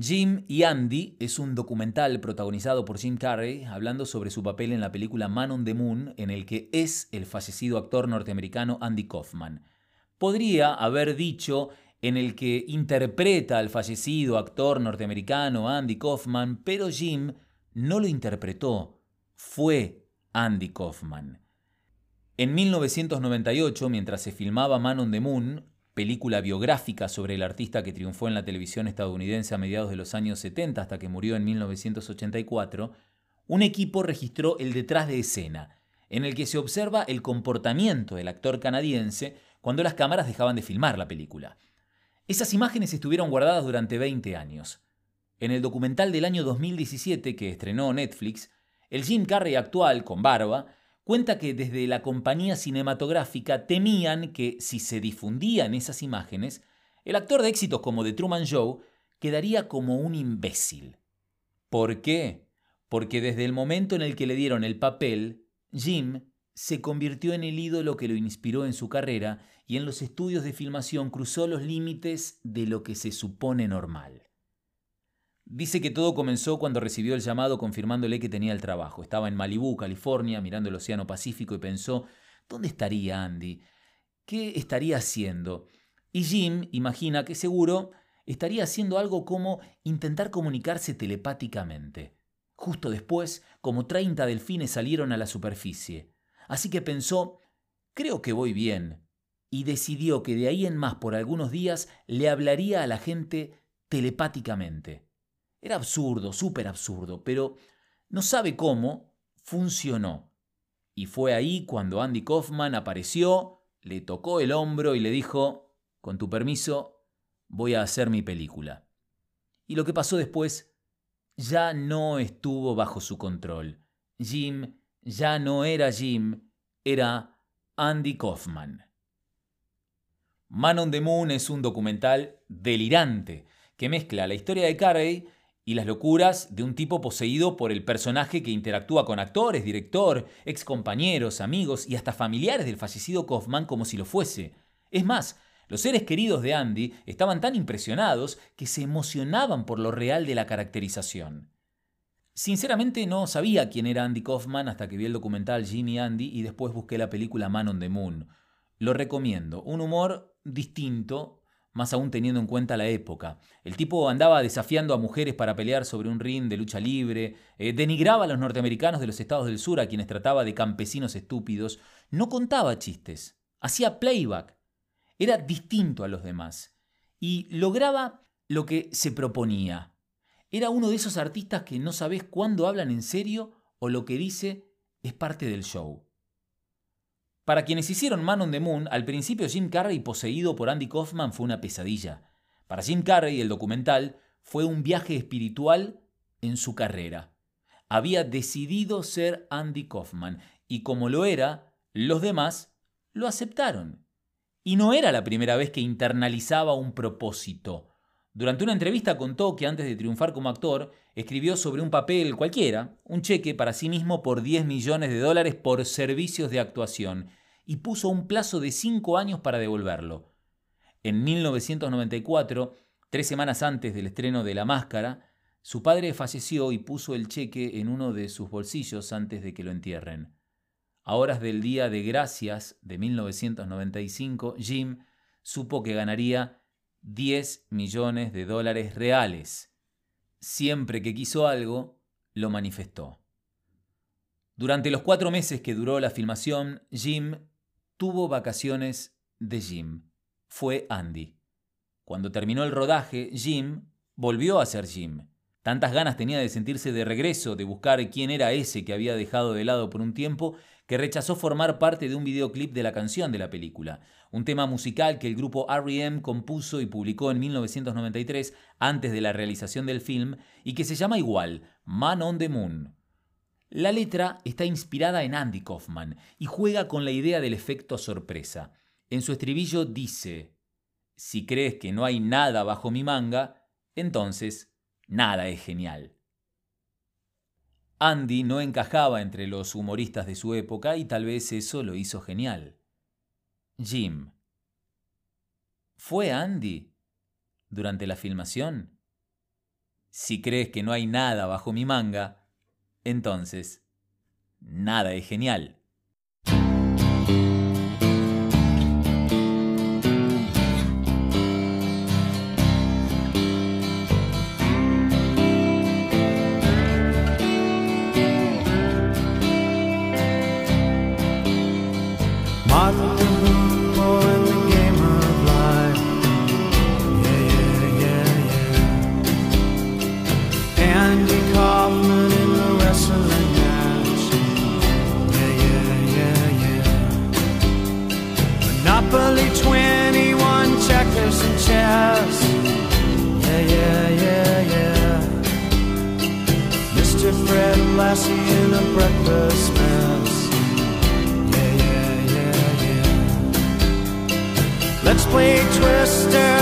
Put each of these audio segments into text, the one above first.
Jim y Andy es un documental protagonizado por Jim Carrey hablando sobre su papel en la película Man on the Moon en el que es el fallecido actor norteamericano Andy Kaufman. Podría haber dicho en el que interpreta al fallecido actor norteamericano Andy Kaufman, pero Jim no lo interpretó, fue Andy Kaufman. En 1998, mientras se filmaba Man on the Moon, película biográfica sobre el artista que triunfó en la televisión estadounidense a mediados de los años 70 hasta que murió en 1984, un equipo registró el detrás de escena, en el que se observa el comportamiento del actor canadiense cuando las cámaras dejaban de filmar la película. Esas imágenes estuvieron guardadas durante 20 años. En el documental del año 2017 que estrenó Netflix, el Jim Carrey actual, con barba, cuenta que desde la compañía cinematográfica temían que si se difundían esas imágenes, el actor de éxitos como The Truman Show quedaría como un imbécil. ¿Por qué? Porque desde el momento en el que le dieron el papel, Jim se convirtió en el ídolo que lo inspiró en su carrera y en los estudios de filmación cruzó los límites de lo que se supone normal. Dice que todo comenzó cuando recibió el llamado confirmándole que tenía el trabajo. Estaba en Malibú, California, mirando el Océano Pacífico y pensó, ¿dónde estaría Andy? ¿Qué estaría haciendo? Y Jim imagina que seguro estaría haciendo algo como intentar comunicarse telepáticamente. Justo después, como 30 delfines salieron a la superficie. Así que pensó, creo que voy bien. Y decidió que de ahí en más por algunos días le hablaría a la gente telepáticamente. Era absurdo, súper absurdo, pero no sabe cómo funcionó. Y fue ahí cuando Andy Kaufman apareció, le tocó el hombro y le dijo, con tu permiso, voy a hacer mi película. Y lo que pasó después ya no estuvo bajo su control. Jim ya no era Jim, era Andy Kaufman. Man on the Moon es un documental delirante que mezcla la historia de Carey y las locuras de un tipo poseído por el personaje que interactúa con actores, director, ex compañeros, amigos y hasta familiares del fallecido Kaufman como si lo fuese. Es más, los seres queridos de Andy estaban tan impresionados que se emocionaban por lo real de la caracterización. Sinceramente no sabía quién era Andy Kaufman hasta que vi el documental Jimmy Andy y después busqué la película Man on the Moon. Lo recomiendo, un humor distinto, más aún teniendo en cuenta la época. El tipo andaba desafiando a mujeres para pelear sobre un ring de lucha libre, eh, denigraba a los norteamericanos de los estados del sur a quienes trataba de campesinos estúpidos, no contaba chistes, hacía playback, era distinto a los demás y lograba lo que se proponía. Era uno de esos artistas que no sabes cuándo hablan en serio o lo que dice es parte del show. Para quienes hicieron Man on the Moon, al principio Jim Carrey poseído por Andy Kaufman fue una pesadilla. Para Jim Carrey, el documental fue un viaje espiritual en su carrera. Había decidido ser Andy Kaufman y como lo era, los demás lo aceptaron. Y no era la primera vez que internalizaba un propósito. Durante una entrevista contó que antes de triunfar como actor, escribió sobre un papel cualquiera un cheque para sí mismo por 10 millones de dólares por servicios de actuación y puso un plazo de 5 años para devolverlo. En 1994, tres semanas antes del estreno de La Máscara, su padre falleció y puso el cheque en uno de sus bolsillos antes de que lo entierren. A horas del Día de Gracias de 1995, Jim supo que ganaría 10 millones de dólares reales. Siempre que quiso algo, lo manifestó. Durante los cuatro meses que duró la filmación, Jim tuvo vacaciones de Jim. Fue Andy. Cuando terminó el rodaje, Jim volvió a ser Jim. Tantas ganas tenía de sentirse de regreso, de buscar quién era ese que había dejado de lado por un tiempo, que rechazó formar parte de un videoclip de la canción de la película, un tema musical que el grupo REM compuso y publicó en 1993 antes de la realización del film y que se llama igual, Man on the Moon. La letra está inspirada en Andy Kaufman y juega con la idea del efecto sorpresa. En su estribillo dice, si crees que no hay nada bajo mi manga, entonces nada es genial. Andy no encajaba entre los humoristas de su época y tal vez eso lo hizo genial. Jim. ¿Fue Andy durante la filmación? Si crees que no hay nada bajo mi manga, entonces, nada es genial. lassie in a breakfast mess. Yeah, yeah, yeah, yeah. Let's play Twister.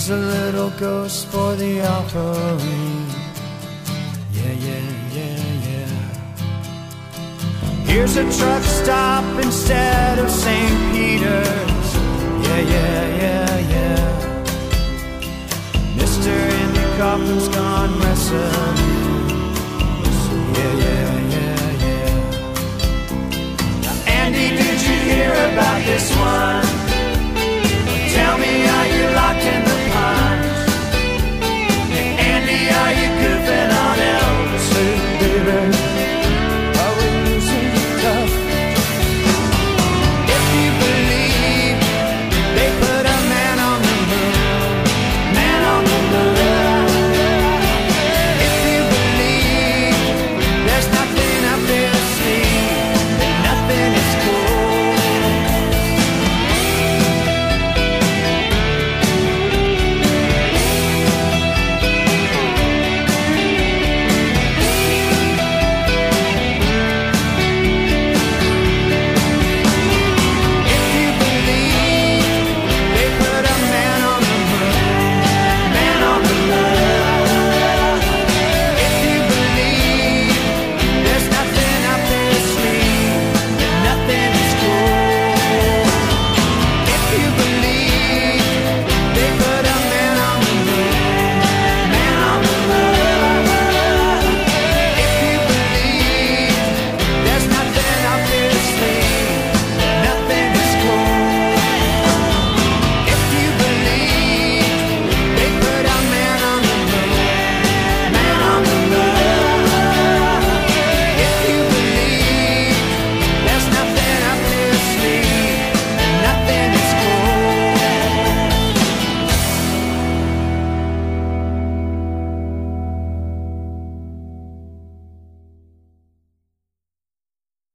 Here's a little ghost for the offering. Yeah, yeah, yeah, yeah. Here's a truck stop instead of St. Peter's.